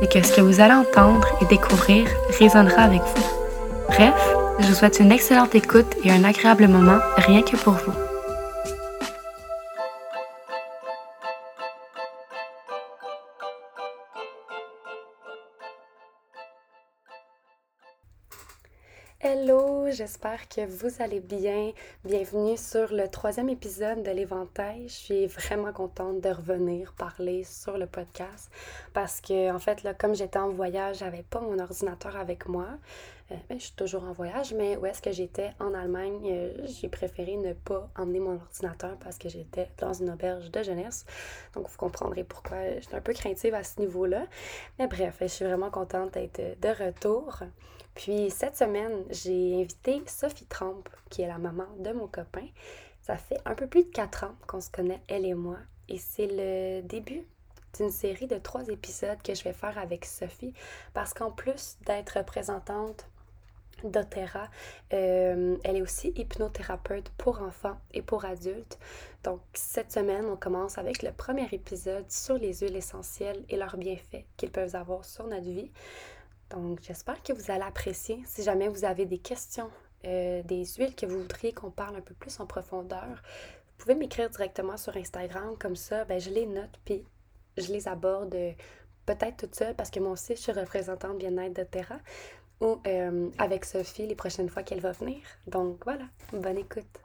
c'est que ce que vous allez entendre et découvrir résonnera avec vous. Bref, je vous souhaite une excellente écoute et un agréable moment rien que pour vous. Hello, j'espère que vous allez bien. Bienvenue sur le troisième épisode de l'Éventail. Je suis vraiment contente de revenir parler sur le podcast parce que, en fait, là, comme j'étais en voyage, j'avais pas mon ordinateur avec moi. Euh, ben, je suis toujours en voyage, mais où est-ce que j'étais en Allemagne, euh, j'ai préféré ne pas emmener mon ordinateur parce que j'étais dans une auberge de jeunesse. Donc, vous comprendrez pourquoi j'étais un peu craintive à ce niveau-là. Mais bref, je suis vraiment contente d'être de retour. Puis cette semaine, j'ai invité Sophie Trump, qui est la maman de mon copain. Ça fait un peu plus de quatre ans qu'on se connaît, elle et moi. Et c'est le début d'une série de trois épisodes que je vais faire avec Sophie. Parce qu'en plus d'être représentante d'Otera, euh, elle est aussi hypnothérapeute pour enfants et pour adultes. Donc cette semaine, on commence avec le premier épisode sur les huiles essentielles et leurs bienfaits qu'ils peuvent avoir sur notre vie. Donc, j'espère que vous allez apprécier. Si jamais vous avez des questions, euh, des huiles que vous voudriez qu'on parle un peu plus en profondeur, vous pouvez m'écrire directement sur Instagram. Comme ça, ben, je les note puis je les aborde euh, peut-être toute seule parce que moi aussi, je suis représentante bien-être de Terra ou euh, avec Sophie les prochaines fois qu'elle va venir. Donc, voilà, bonne écoute.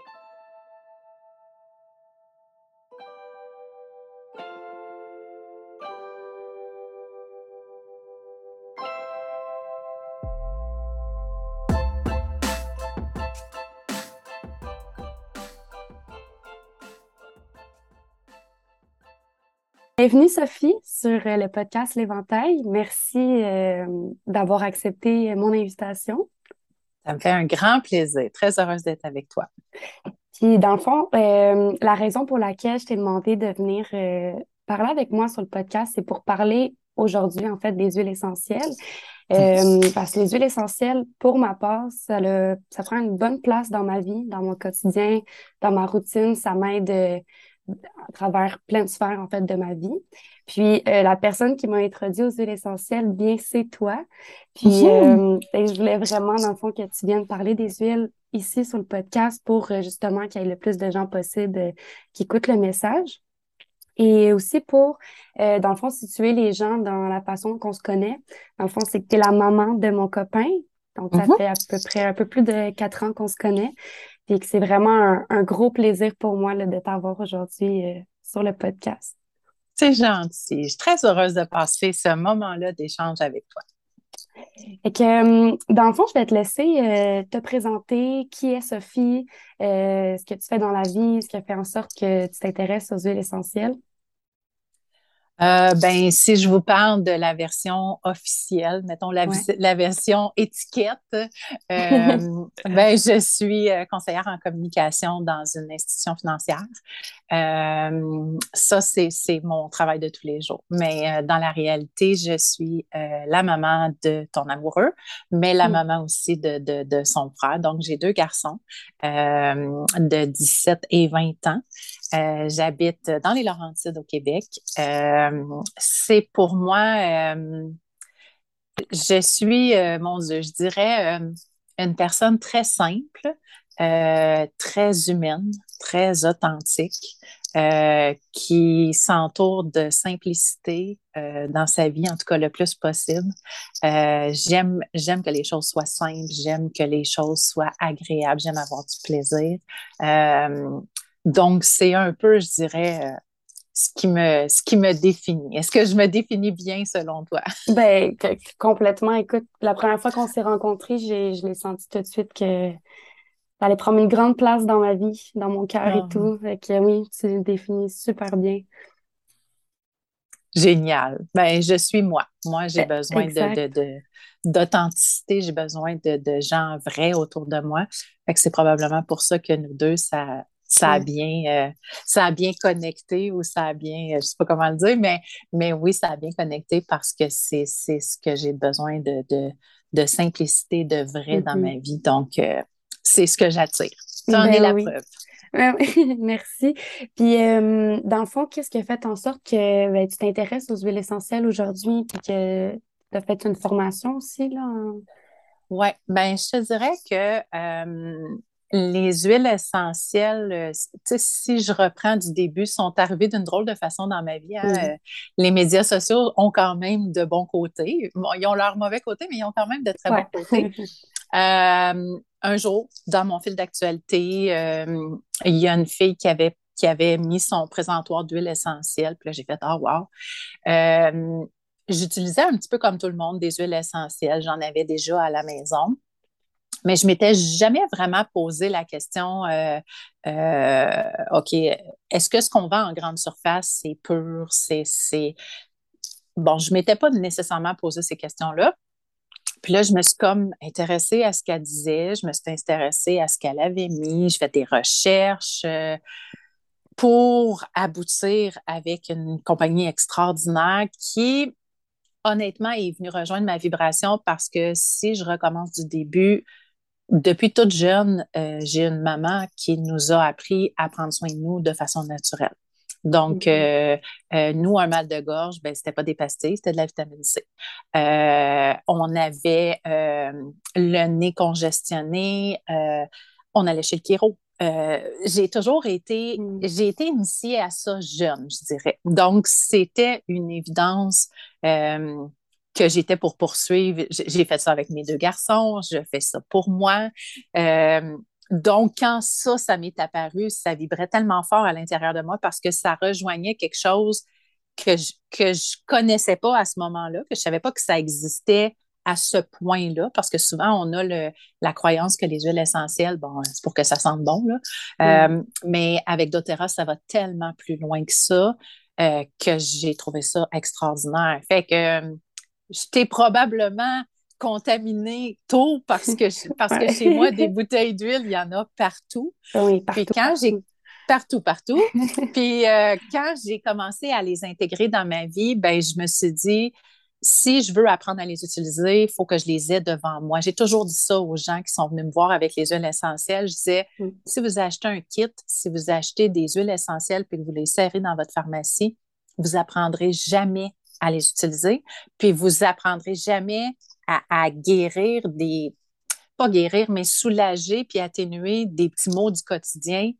Bienvenue Sophie sur euh, le podcast L'Éventail. Merci euh, d'avoir accepté mon invitation. Ça me fait un grand plaisir. Très heureuse d'être avec toi. Puis dans le fond, euh, la raison pour laquelle je t'ai demandé de venir parler avec moi sur le podcast, c'est pour parler aujourd'hui en fait des huiles essentielles. parce que les huiles essentielles, pour ma part, ça, ça prend une bonne place dans ma vie, dans mon quotidien, dans ma routine. Ça m'aide à travers plein de sphères, en fait, de ma vie. Puis, euh, la personne qui m'a introduit aux huiles essentielles, bien, c'est toi. Puis, euh, ben, je voulais vraiment, dans le fond, que tu viennes parler des huiles ici sur le podcast pour euh, justement qu'il y ait le plus de gens possible qui écoutent le message. Et aussi pour, dans le fond, situer les gens dans la façon qu'on se connaît. Dans le fond, c'est que tu es la maman de mon copain. Donc, ça mm-hmm. fait à peu près un peu plus de quatre ans qu'on se connaît. Puis que c'est vraiment un, gros plaisir pour moi là, de t'avoir aujourd'hui euh, sur le podcast. C'est gentil. Je suis très heureuse de passer ce moment-là d'échange avec toi. Et que, euh, dans le fond, je vais te laisser euh, te présenter qui est Sophie, ce que tu fais dans la vie, ce qui a fait en sorte que tu t'intéresses aux huiles essentielles. Euh, ben, si je vous parle de la version officielle, mettons la, la version étiquette, euh, ben, je suis euh, conseillère en communication dans une institution financière. Euh, ça, c'est mon travail de tous les jours. Mais dans la réalité, je suis la maman de ton amoureux, mais la mm. maman aussi de, de, de, son frère. Donc, j'ai deux garçons de 17 et 20 ans. Euh, j'habite dans les Laurentides au Québec. Euh, c'est pour moi, euh, je suis, mon Dieu, je dirais une personne très simple, très humaine, très authentique. qui s'entoure de simplicité dans sa vie, en tout cas le plus possible. J'aime, j'aime que les choses soient simples, j'aime que les choses soient agréables, j'aime avoir du plaisir. Donc, c'est un peu, je dirais, ce qui me, ce qui me définit. Est-ce que je me définis bien selon toi? Ben, complètement. Écoute, la première fois qu'on s'est rencontrés, j'ai, je l'ai senti tout de suite que ça allait prendre une grande place dans ma vie, dans mon cœur et ah. tout. Fait que oui, tu le définis super bien. Génial. Ben, je suis moi. Moi, j'ai ben, besoin de, de, d'authenticité, j'ai besoin de, de, gens vrais autour de moi. Fait que c'est probablement pour ça que nous deux, ça, ça a bien, euh, ça a bien connecté ou ça a bien, euh, je sais pas comment le dire, mais, mais oui, ça a bien connecté parce que c'est, ce que j'ai besoin de, de, simplicité, de vrai dans mm-hmm. ma vie. Donc, euh, c'est ce que j'attire. T'en ben es la preuve. Merci. Puis, dans le fond, qu'est-ce qui a fait en sorte que ben, tu t'intéresses aux huiles essentielles aujourd'hui puis que tu as fait une formation aussi, là? Oui, ben je te dirais que les huiles essentielles, euh, si je reprends du début, sont arrivées d'une drôle de façon dans ma vie. Hein. Euh, les médias sociaux ont quand même de bons côtés. ils ont leurs mauvais côtés, mais ils ont quand même de très bons côtés. Euh, un jour, dans mon fil d'actualité, il y a une fille qui avait, qui avait mis son présentoir d'huile essentielle. Puis là, j'ai fait Ah, wow! J'utilisais un petit peu comme tout le monde des huiles essentielles. J'en avais déjà à la maison mais je m'étais jamais vraiment posé la question, euh, euh, OK, est-ce que ce qu'on vend en grande surface, c'est pur, c'est... Bon, je ne m'étais pas nécessairement posé ces questions-là. Puis là, je me suis comme intéressée à ce qu'elle disait, je me suis intéressée à ce qu'elle avait mis, je fais des recherches euh, pour aboutir avec une compagnie extraordinaire qui, honnêtement, est venue rejoindre ma vibration parce que si je recommence du début, depuis toute jeune, euh, j'ai une maman qui nous a appris à prendre soin de nous de façon naturelle. Donc, mm-hmm. euh, euh, nous, un mal de gorge, ben, c'était pas des pastilles, c'était de la vitamine C. on avait le nez congestionné, on allait chez le chiro. j'ai toujours été, mm. j'ai été initiée à ça jeune, je dirais. Donc, c'était une évidence que j'étais pour poursuivre. J'ai fait ça avec mes deux garçons, je fais ça pour moi. Euh, donc, quand ça, ça m'est apparu, ça vibrait tellement fort à l'intérieur de moi parce que ça rejoignait quelque chose que je que je connaissais pas à ce moment-là, que je savais pas que ça existait à ce point-là, parce que souvent, on a le, la croyance que les huiles essentielles, bon, c'est pour que ça sente bon, là. Euh, mais avec doTERRA, ça va tellement plus loin que ça euh, que j'ai trouvé ça extraordinaire. Fait que je t'ai probablement contaminé tôt parce que, parce que chez moi, des bouteilles d'huile, il y en a partout. Oui, partout. Puis quand j'ai partout, partout. Puis euh, quand j'ai commencé à les intégrer dans ma vie, ben je me suis dit, si je veux apprendre à les utiliser, il faut que je les ai devant moi. J'ai toujours dit ça aux gens qui sont venus me voir avec les huiles essentielles. Je disais, si vous achetez un kit, si vous achetez des huiles essentielles puis que vous les serrez dans votre pharmacie, vous apprendrez jamais à les utiliser, puis vous apprendrez jamais à, guérir des, pas guérir, mais soulager puis atténuer des petits maux du quotidien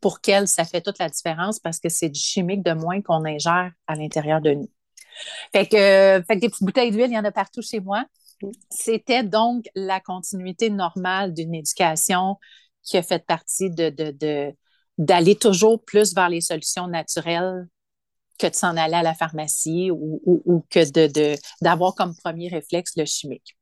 pour qu'elles, ça fait toute la différence parce que c'est du chimique de moins qu'on ingère à l'intérieur de nous. Fait que, fait que des petites bouteilles d'huile, il y en a partout chez moi. C'était donc la continuité normale d'une éducation qui a fait partie de, de d'aller toujours plus vers les solutions naturelles que de s'en aller à la pharmacie ou, ou, que de, d'avoir comme premier réflexe le chimique.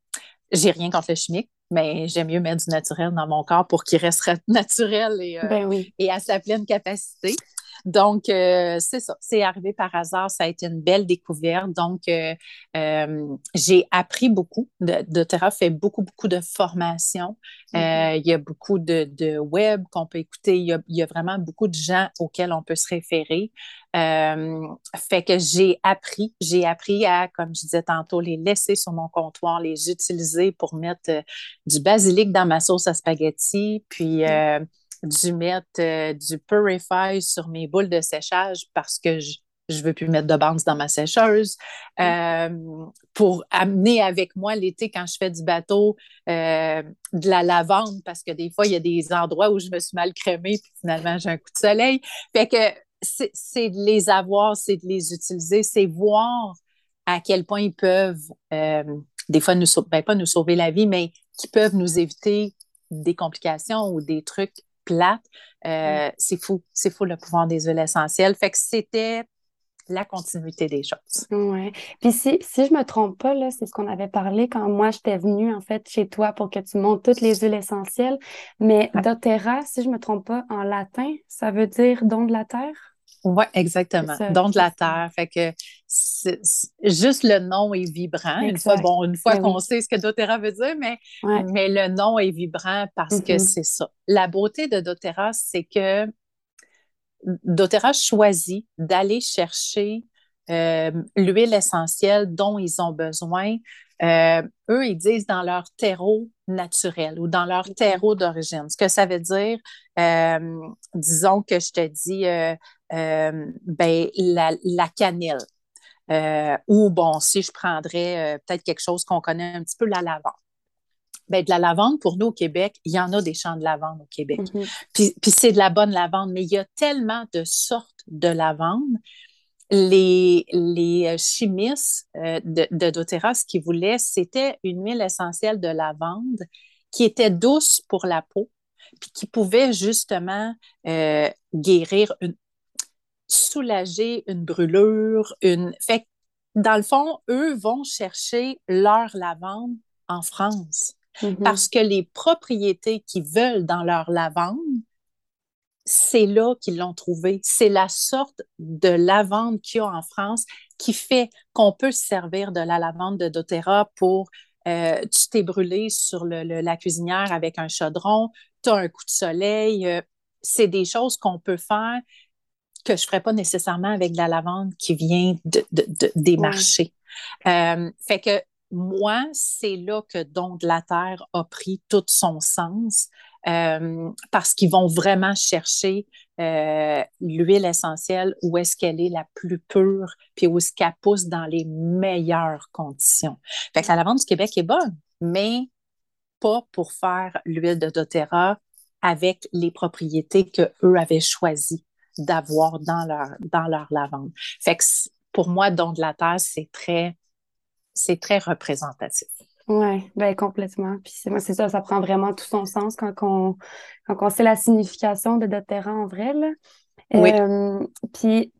J'ai rien contre le chimique, mais j'aime mieux mettre du naturel dans mon corps pour qu'il reste naturel et, euh, ben et à sa pleine capacité. Donc, euh, c'est ça. C'est arrivé par hasard. Ça a été une belle découverte. Donc, euh, euh, j'ai appris beaucoup. De, fait beaucoup, beaucoup de formations. Mm-hmm. il y a beaucoup de, web qu'on peut écouter. Il y, a, vraiment beaucoup de gens auxquels on peut se référer. fait que j'ai appris. J'ai appris à, comme je disais tantôt, les laisser sur mon comptoir, les utiliser pour mettre du basilic dans ma sauce à spaghetti. Puis, mm dû mettre euh, du Purify sur mes boules de séchage parce que je veux plus mettre de bandes dans ma sécheuse, mm. euh, pour amener avec moi l'été quand je fais du bateau euh, de la lavande, parce que des fois, il y a des endroits où je me suis mal crémée, puis finalement, j'ai un coup de soleil. Fait que c'est de les avoir, c'est de les utiliser, c'est voir à quel point ils peuvent, euh, des fois, nous ben, pas nous sauver la vie, mais qui peuvent nous éviter des complications ou des trucs Mm. C'est fou, c'est fou le pouvoir des huiles essentielles. Fait que c'était la continuité des choses. Oui. Puis si, si je me trompe pas, c'est ce qu'on avait parlé quand moi j'étais venue en fait chez toi pour que tu montes toutes les huiles essentielles. Mais doTERRA, si je me trompe pas, en latin, ça veut dire don de la terre? Oui, exactement. don de la terre. Fait que juste le nom est vibrant. Une fois, bon, une fois ben qu'on sait ce que doTERRA veut dire, mais, mais le nom est vibrant parce que mm-hmm. c'est ça. La beauté de doTERRA, c'est que doTERRA choisit d'aller chercher euh, l'huile essentielle dont ils ont besoin. Euh, eux, ils disent dans leur terreau naturel ou dans leur terreau d'origine. Ce que ça veut dire, euh, disons que je te dis ben, la, la cannelle. ou bon, si je prendrais peut-être quelque chose qu'on connaît un petit peu, la lavande. Ben, de la lavande, pour nous au Québec, il y en a des champs de lavande au Québec. Mm-hmm. Puis, c'est de la bonne lavande, mais il y a tellement de sortes de lavande. Les, les chimistes euh, de, de doTERRA, ce qu'ils voulaient, c'était une huile essentielle de lavande qui était douce pour la peau, puis qui pouvait justement euh, guérir, une, soulager une brûlure. Une... Fait dans le fond, eux vont chercher leur lavande en France. Mm-hmm. Parce que les propriétés qu'ils veulent dans leur lavande, c'est là qu'ils l'ont trouvé. C'est la sorte de lavande qu'il y a en France qui fait qu'on peut se servir de la lavande de doTERRA pour euh, tu t'es brûlé sur la cuisinière avec un chaudron, tu as un coup de soleil. Euh, c'est des choses qu'on peut faire que je ne ferais pas nécessairement avec de la lavande qui vient de, des marchés. Euh, fait que moi, c'est là que Don de la Terre a pris tout son sens euh, parce qu'ils vont vraiment chercher euh, l'huile essentielle où est-ce qu'elle est la plus pure, puis où est-ce qu'elle pousse dans les meilleures conditions. Fait que la lavande du Québec est bonne, mais pas pour faire l'huile de doTERRA avec les propriétés qu'eux avaient choisi d'avoir dans leur, dans leur lavande. Fait que pour moi, Don de la Terre, c'est très c'est très représentatif. Oui, ben complètement. Puis c'est ça, ça prend vraiment tout son sens quand on, quand on sait la signification de doTERRA en vrai. Là. Oui. Euh, puis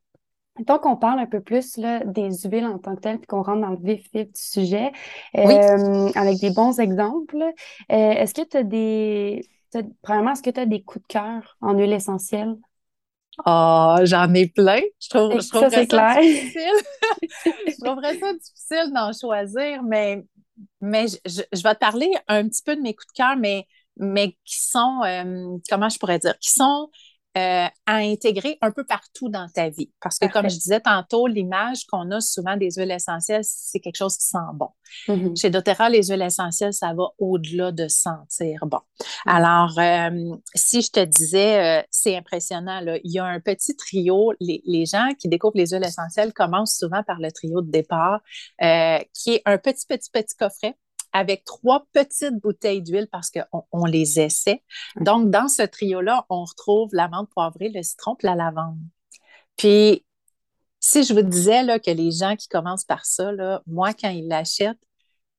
tant qu'on parle un peu plus là, des huiles en tant que telles, puis qu'on rentre dans le vif, vif du sujet, euh, avec des bons exemples, euh, est-ce que tu as des. Premièrement, est-ce que tu as des coups de cœur en huile essentielle? Ah, oh, j'en ai plein. Je, trouve, je trouverais ça, ça difficile. je trouverais ça difficile d'en choisir, mais, mais je, je, vais te parler un petit peu de mes coups de cœur, mais, mais qui sont, euh, comment je pourrais dire, qui sont euh, à intégrer un peu partout dans ta vie. Parce que, comme je disais tantôt, l'image qu'on a souvent des huiles essentielles, c'est quelque chose qui sent bon. Mm-hmm. Chez doTERRA, les huiles essentielles, ça va au-delà de sentir bon. Mm. Alors, euh, si je te disais, euh, c'est impressionnant, là, il y a un petit trio. Les, les, gens qui découvrent les huiles essentielles commencent souvent par le trio de départ, qui est un petit, petit, petit coffret avec trois petites bouteilles d'huile parce qu'on on les essaie. Donc, dans ce trio-là, on retrouve l'amande poivrée, le citron et la lavande. Puis, si je vous disais là, que les gens qui commencent par ça, là, moi, quand ils l'achètent,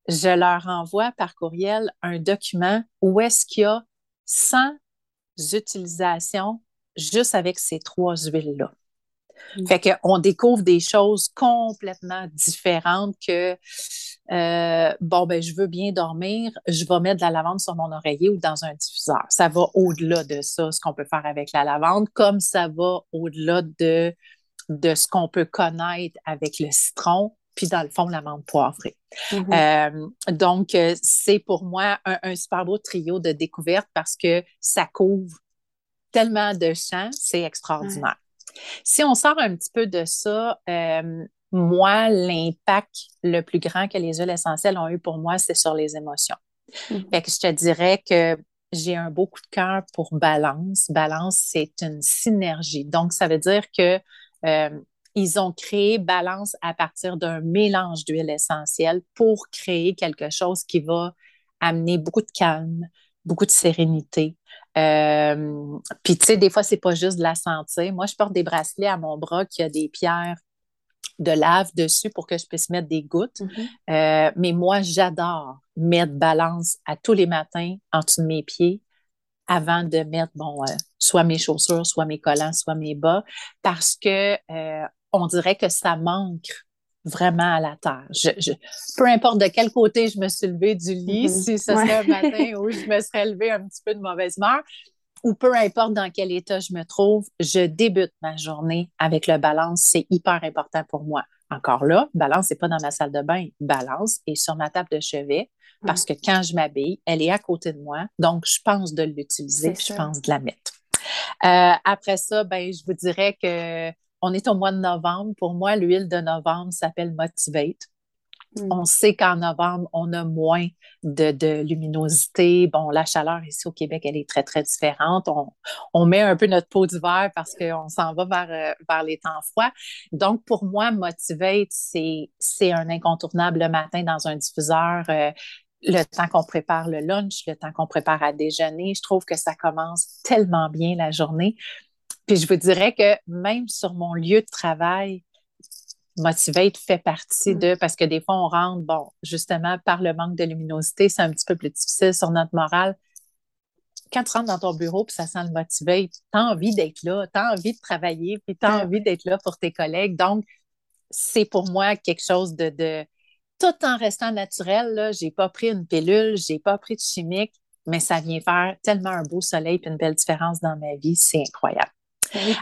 je leur envoie par courriel un document où est-ce qu'il y a 100 utilisations juste avec ces trois huiles-là. Mm. Fait qu'on découvre des choses complètement différentes que, euh, bon, ben, je veux bien dormir, je vais mettre de la lavande sur mon oreiller ou dans un diffuseur. Ça va au-delà de ça, ce qu'on peut faire avec la lavande, comme ça va au-delà de, de ce qu'on peut connaître avec le citron, puis dans le fond, l'amande poivrée. Mm-hmm. Euh, donc, euh, c'est pour moi un, un, super beau trio de découvertes parce que ça couvre tellement de champs, c'est extraordinaire. Si on sort un petit peu de ça, euh, moi, l'impact le plus grand que les huiles essentielles ont eu pour moi, c'est sur les émotions. Fait que je te dirais que j'ai un beau coup de cœur pour balance. Balance, c'est une synergie. Donc, ça veut dire que euh, ils ont créé Balance à partir d'un mélange d'huile essentielle pour créer quelque chose qui va amener beaucoup de calme, beaucoup de sérénité. Euh, puis, tu sais, des fois, c'est pas juste de la santé. Moi, je porte des bracelets à mon bras qui a des pierres de lave dessus pour que je puisse mettre des gouttes. Mm-hmm. Euh, mais moi, j'adore mettre balance à tous les matins en dessous de mes pieds avant de mettre, bon, euh, soit mes chaussures, soit mes collants, soit mes bas, parce que on dirait que ça manque vraiment à la terre. Je, peu importe de quel côté je me suis levée du lit, mm-hmm. si ce serait un matin où je me serais levée un petit peu de mauvaise humeur, ou peu importe dans quel état je me trouve, je débute ma journée avec le balance. C'est hyper important pour moi. Encore là, balance n'est pas dans ma salle de bain. Balance est sur ma table de chevet parce que quand je m'habille, elle est à côté de moi. Donc, je pense de l'utiliser, je pense de la mettre. Euh, après ça, ben, je vous dirais que on est au mois de novembre. Pour moi, l'huile de novembre s'appelle Motivate. Mm. On sait qu'en novembre, on a moins de, luminosité. Bon, la chaleur ici au Québec, elle est très, très différente. On, met un peu notre peau d'hiver parce qu'on s'en va vers, euh, vers les temps froids. Donc, pour moi, Motivate, c'est un incontournable le matin dans un diffuseur. Euh, le temps qu'on prépare le lunch, le temps qu'on prépare à déjeuner, je trouve que ça commence tellement bien la journée. Puis je vous dirais que même sur mon lieu de travail, Motivate fait partie de, parce que des fois, on rentre, bon, justement, par le manque de luminosité, c'est un petit peu plus difficile sur notre morale. Quand tu rentres dans ton bureau puis ça sent le Motivate, tu as envie d'être là, tu as envie de travailler, puis tu as envie d'être là pour tes collègues. Donc, c'est pour moi quelque chose de, de tout en restant naturel. Je n'ai pas pris une pilule, je n'ai pas pris de chimique, mais ça vient faire tellement un beau soleil et une belle différence dans ma vie. C'est incroyable.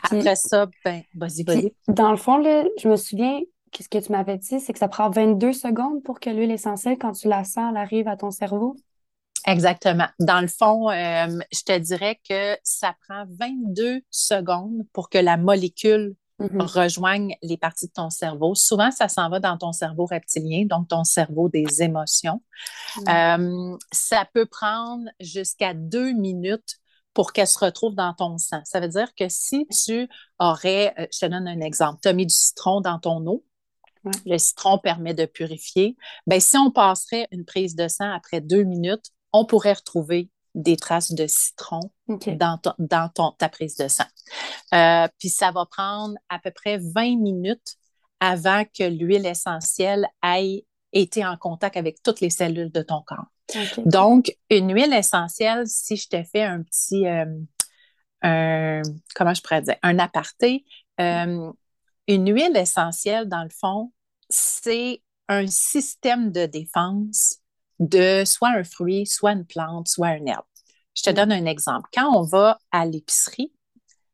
Après ça, ben, vas-y, vas-y. Dans le fond, je me souviens, ce que tu m'avais dit, c'est que ça prend 22 secondes pour que l'huile essentielle, quand tu la sens, elle arrive à ton cerveau? Exactement. Dans le fond, euh, je te dirais que ça prend 22 secondes pour que la molécule mm-hmm. rejoigne les parties de ton cerveau. Souvent, ça s'en va dans ton cerveau reptilien, donc ton cerveau des émotions. Mm. Euh, ça peut prendre jusqu'à deux minutes pour qu'elle se retrouve dans ton sang. Ça veut dire que si tu aurais, euh, je te donne un exemple, tu as mis du citron dans ton eau, le citron permet de purifier. Bien, si on passerait une prise de sang après deux minutes, on pourrait retrouver des traces de citron dans, dans ton, ta prise de sang. Euh, puis ça va prendre à peu près 20 minutes avant que l'huile essentielle ait été en contact avec toutes les cellules de ton corps. Donc, une huile essentielle, si je te fais un petit, euh, comment je pourrais dire, un aparté, euh, une huile essentielle, dans le fond, c'est un système de défense de soit un fruit, soit une plante, soit un herbe. Je te donne un exemple. Quand on va à l'épicerie,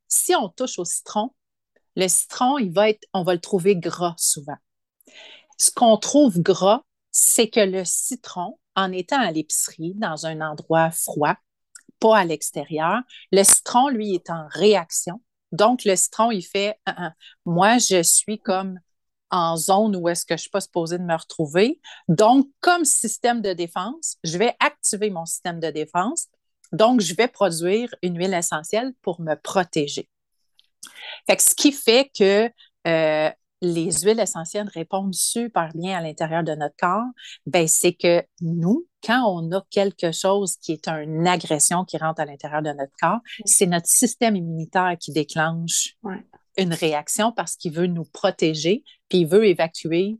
si on touche au citron, le citron, il va être, on va le trouver gras souvent. Ce qu'on trouve gras, c'est que le citron, en étant à l'épicerie, dans un endroit froid, pas à l'extérieur, le citron, lui, est en réaction. Donc, le citron, il fait ah, ah, Moi, je suis comme en zone où est-ce que je ne suis pas supposée de me retrouver. Donc, comme système de défense, je vais activer mon système de défense. Donc, je vais produire une huile essentielle pour me protéger. Ce qui fait que euh, les huiles essentielles répondent super bien à l'intérieur de notre corps, ben c'est que nous, quand on a quelque chose qui est une agression qui rentre à l'intérieur de notre corps, c'est notre système immunitaire qui déclenche une réaction parce qu'il veut nous protéger, puis il veut évacuer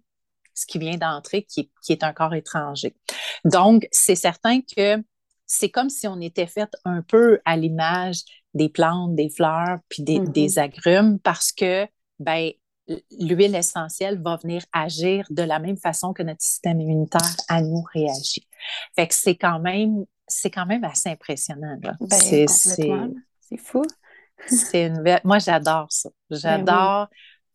ce qui vient d'entrer, qui, est un corps étranger. Donc, c'est certain que c'est comme si on était fait un peu à l'image des plantes, des fleurs, puis des, mm-hmm. des agrumes, parce que ben, l'huile essentielle va venir agir de la même façon que notre système immunitaire à nous réagit. Fait que c'est quand même, c'est quand même assez impressionnant. Ben, c'est, fou. c'est une... Moi, j'adore ça. Ben j'adore,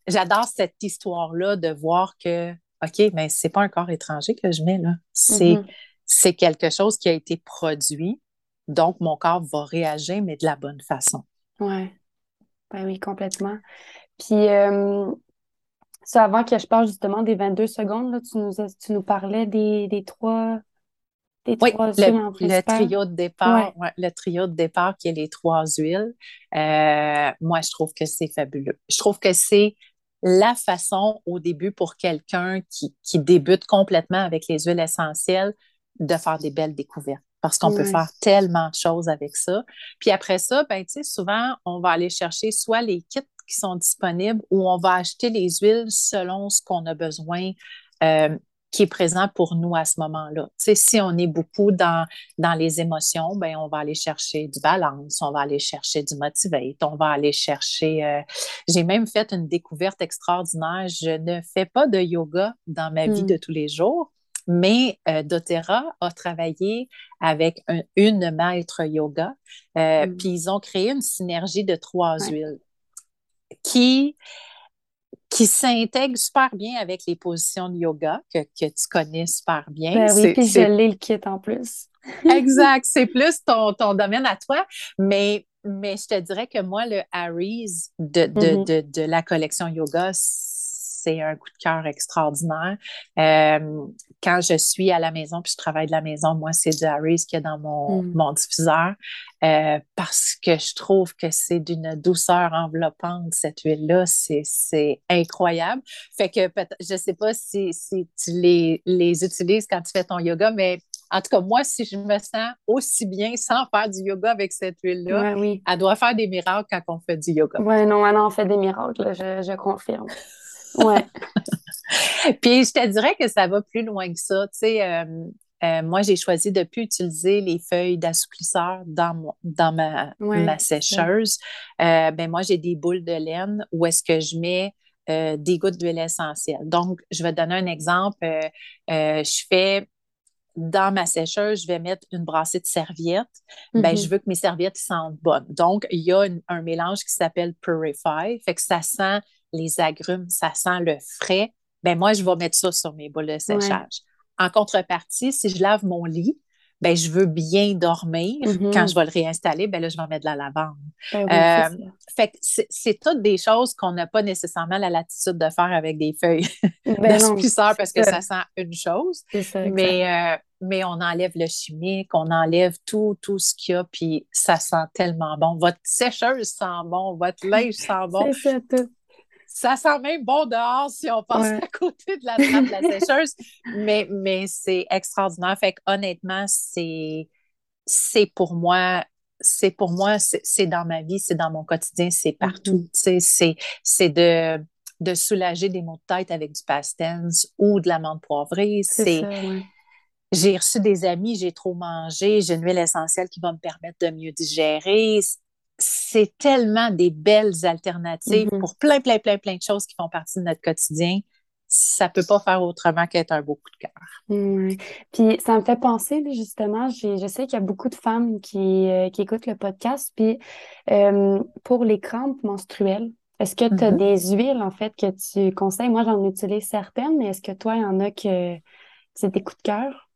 j'adore cette histoire-là de voir que, OK, mais c'est pas un corps étranger que je mets là. C'est, mm-hmm. c'est quelque chose qui a été produit. Donc, mon corps va réagir, mais de la bonne façon. Oui. Ben oui, complètement. Puis, euh, ça, avant que je parle justement des 22 secondes, là, tu, nous, tu nous parlais des, des trois. Trois huiles en le trio de départ, le trio de départ qui est les trois huiles. Euh, moi, je trouve que c'est fabuleux. Je trouve que c'est la façon au début pour quelqu'un qui, qui, débute complètement avec les huiles essentielles de faire des belles découvertes parce qu'on peut faire tellement de choses avec ça. Puis après ça, ben, tu sais, souvent, on va aller chercher soit les kits qui sont disponibles ou on va acheter les huiles selon ce qu'on a besoin. Euh, qui est présent pour nous à ce moment-là. Si on est beaucoup dans, dans les émotions, ben on va aller chercher du balance, on va aller chercher du motivate, on va aller chercher... Euh, j'ai même fait une découverte extraordinaire. Je ne fais pas de yoga dans ma vie hmm. de tous les jours, mais euh, doTERRA a travaillé avec une maître yoga, euh, hmm. puis ils ont créé une synergie de trois huiles qui qui s'intègre super bien avec les positions de yoga que, que tu connais super bien. Ben oui, puis je l'ai le kit en plus. exact, c'est plus ton, ton domaine à toi, mais mais je te dirais que moi, le Harry's de, de, mm-hmm. de, de la collection yoga, c'est un coup de cœur extraordinaire. Euh, quand je suis à la maison puis je travaille de la maison, moi, c'est du Harry's qu'il y a dans mon, mm. mon diffuseur euh, parce que je trouve que c'est d'une douceur enveloppante, cette huile-là. C'est incroyable. Fait que je ne sais pas si, si tu les, les utilises quand tu fais ton yoga, mais en tout cas, moi, si je me sens aussi bien sans faire du yoga avec cette huile-là, elle doit faire des miracles quand on fait du yoga. Oui, non, elle en fait des miracles, je, je confirme. Ouais. Puis je te dirais que ça va plus loin que ça. Tu sais, euh, euh, moi, j'ai choisi de ne plus utiliser les feuilles d'assouplisseur dans, dans ma, ma sécheuse. Euh, ben, moi, j'ai des boules de laine où est-ce que je mets des gouttes d'huile essentielle. Donc, je vais donner un exemple. je fais dans ma sécheuse, je vais mettre une brassée de serviettes. ben, je mm-hmm. veux que mes serviettes sentent bonnes. Donc, il y a un mélange qui s'appelle Purify, fait que ça sent les agrumes, ça sent le frais, ben moi, je vais mettre ça sur mes boules de séchage. En contrepartie, si je lave mon lit, ben je veux bien dormir. Mm-hmm. Quand je vais le réinstaller, ben là, je vais mettre de la lavande. Ben euh, fait que c'est toutes des choses qu'on n'a pas nécessairement la latitude de faire avec des feuilles ben parce que ça sent une chose. mais, euh, mais on enlève le chimique, on enlève tout, tout ce qu'il y a, puis ça sent tellement bon. Votre sécheuse sent bon, votre linge sent bon. C'est ça, tout. Ça sent même bon dehors si on passe à côté de la trappe de la sécheuse, mais, mais c'est extraordinaire. Fait que honnêtement, c'est, c'est pour moi c'est pour moi, c'est dans ma vie, c'est dans mon quotidien, c'est partout. Mm-hmm. C'est de, de soulager des maux de tête avec du pastens ou de la menthe poivrée. C'est J'ai reçu des amis, j'ai trop mangé, j'ai une huile essentielle qui va me permettre de mieux digérer c'est tellement des belles alternatives mm-hmm. pour plein, plein, plein, plein de choses qui font partie de notre quotidien. Ça ne peut pas faire autrement qu'être un beau coup de cœur. Puis ça me fait penser, justement, je sais qu'il y a beaucoup de femmes qui, euh, écoutent le podcast. Puis euh, pour les crampes menstruelles, est-ce que tu as mm-hmm. des huiles, en fait, que tu conseilles? Moi, j'en utilise certaines, mais est-ce que toi, il y en a que c'est des coups de cœur?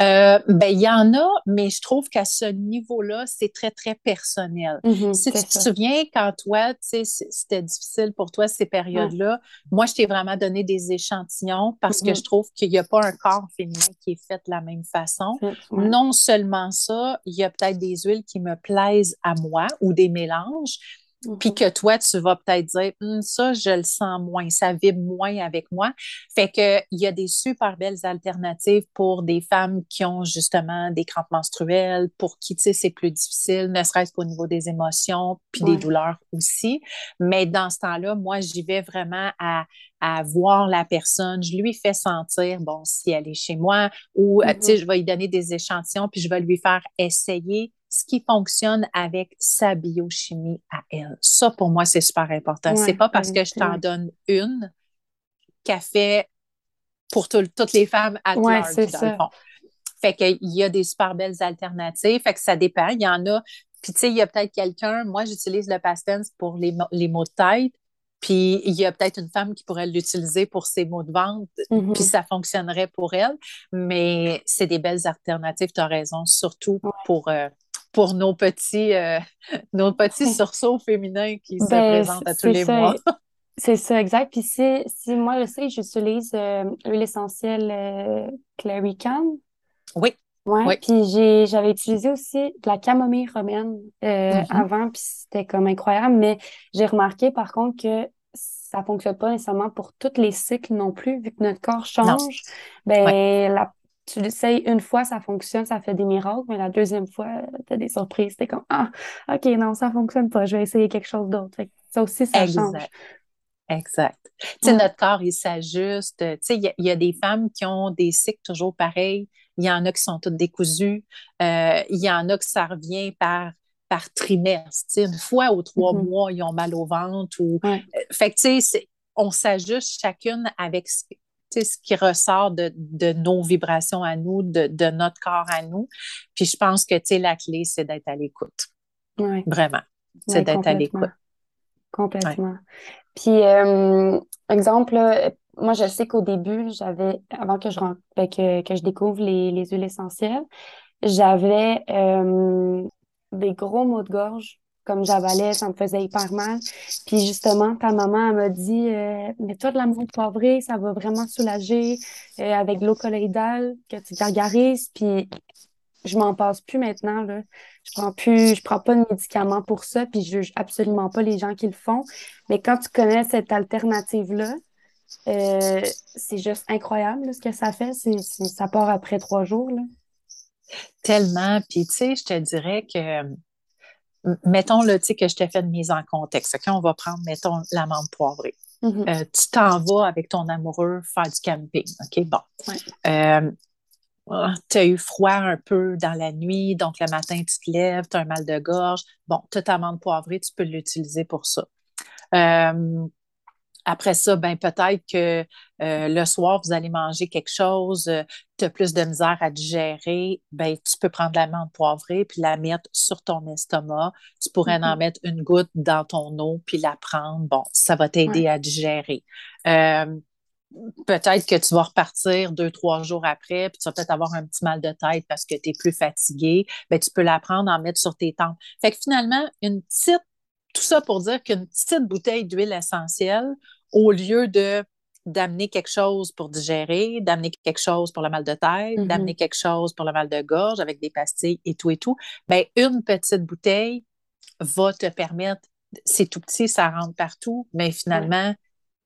Euh, ben, il y en a, mais je trouve qu'à ce niveau-là, c'est très, très personnel. Mm-hmm, si tu te souviens, quand toi, tu sais, c'était difficile pour toi ces périodes-là, moi, je t'ai vraiment donné des échantillons parce que mm-hmm. je trouve qu'il n'y a pas un corps féminin qui est fait de la même façon. Non seulement ça, il y a peut-être des huiles qui me plaisent à moi ou des mélanges, puis mhm. que toi, tu vas peut-être dire, hum, ça, je le sens moins, ça vibre moins avec moi. Fait que il y a des super belles alternatives pour des femmes qui ont justement des crampes menstruelles, pour qui, tu sais, c'est plus difficile, ne serait-ce qu'au niveau des émotions, puis des douleurs aussi. Mais dans ce temps-là, moi, j'y vais vraiment à, à voir la personne, je lui fais sentir, bon, si elle est chez moi, ou, tu sais, mhm. je vais lui donner des échantillons, puis je vais lui faire essayer ce qui fonctionne avec sa biochimie à elle. Ça, pour moi, c'est super important. c'est pas parce que je t'en donne une qu'elle fait pour toutes les femmes à ouais, dans le fond. Fait qu'il y a des super belles alternatives. Fait que ça dépend. Il y en a. Puis, tu sais, il y a peut-être quelqu'un, moi, j'utilise le Pastens pour les, les maux de tête. Puis il y a peut-être une femme qui pourrait l'utiliser pour ses maux de ventre, mm-hmm. puis ça fonctionnerait pour elle. Mais c'est des belles alternatives, tu as raison, surtout pour, euh, pour nos petits, euh, nos petits sursauts féminins qui se ben, présentent à tous les mois. C'est ça, exact. Puis si, si moi, je sais, j'utilise euh, l'huile essentielle euh, Oui. Ouais, oui. Puis j'avais utilisé aussi de la camomille romaine mm-hmm. avant, puis c'était comme incroyable. Mais j'ai remarqué par contre que ça fonctionne pas nécessairement pour tous les cycles non plus, vu que notre corps change. Ben, la, tu l'essayes une fois, ça fonctionne, ça fait des miracles, mais la deuxième fois, tu as des surprises. T'es comme, ah, OK, non, ça fonctionne pas, je vais essayer quelque chose d'autre. Ça aussi, ça change. Exact. Tu sais, notre corps, il s'ajuste. Tu sais, il y, a des femmes qui ont des cycles toujours pareils. Il y en a qui sont toutes décousues. Euh, il y en a que ça revient par, par trimestre. une fois ou trois mm-hmm. mois, ils ont mal au ventre. Ou... Euh, fait que, tu sais, on s'ajuste chacune avec ce, ce qui ressort de, de, nos vibrations à nous, de, de, notre corps à nous. Puis je pense que, la clé, c'est d'être à l'écoute. Vraiment. C'est d'être à l'écoute. Complètement. Puis, euh, exemple, moi, je sais qu'au début, j'avais, avant que je, ben, que, que je découvre les, les huiles essentielles, j'avais euh, des gros maux de gorge. Comme j'avalais, ça me faisait hyper mal. Puis justement, ta maman, elle m'a dit euh, Mets-toi de la menthe poivrée, ça va vraiment soulager euh, avec l'eau colloïdale que tu gargarises. Puis je m'en passe plus maintenant. Là. Je prends plus, je prends pas de médicaments pour ça, puis je juge absolument pas les gens qui le font. Mais quand tu connais cette alternative-là, euh, c'est juste incroyable ce que ça fait. Ça part après trois jours. Là. Tellement. Puis, tu sais, je te dirais que, mettons, le tu sais, que je t'ai fait une mise en contexte. OK, on va prendre, mettons, l'amande poivrée. Mm-hmm. Euh, tu t'en vas avec ton amoureux faire du camping. OK, bon. Euh, ah, tu as eu froid un peu dans la nuit, donc le matin, tu te lèves, tu as un mal de gorge. Bon, tu as ta menthe poivrée, tu peux l'utiliser pour ça. Euh, après ça, ben peut-être que euh, le soir, vous allez manger quelque chose, euh, tu as plus de misère à digérer, ben tu peux prendre la menthe poivrée puis la mettre sur ton estomac. Tu pourrais en mm-hmm. mettre une goutte dans ton eau puis la prendre. Bon, ça va t'aider à digérer peut-être que tu vas repartir deux, trois jours après, puis tu vas peut-être avoir un petit mal de tête parce que tu es plus fatigué. Bien, tu peux la prendre, en mettre sur tes tempes. Fait que finalement, une petite, tout ça pour dire qu'une petite bouteille d'huile essentielle, au lieu de d'amener quelque chose pour digérer, d'amener quelque chose pour le mal de tête, mm-hmm. d'amener quelque chose pour le mal de gorge avec des pastilles et tout et tout, bien, une petite bouteille va te permettre, c'est tout petit, ça rentre partout, mais finalement,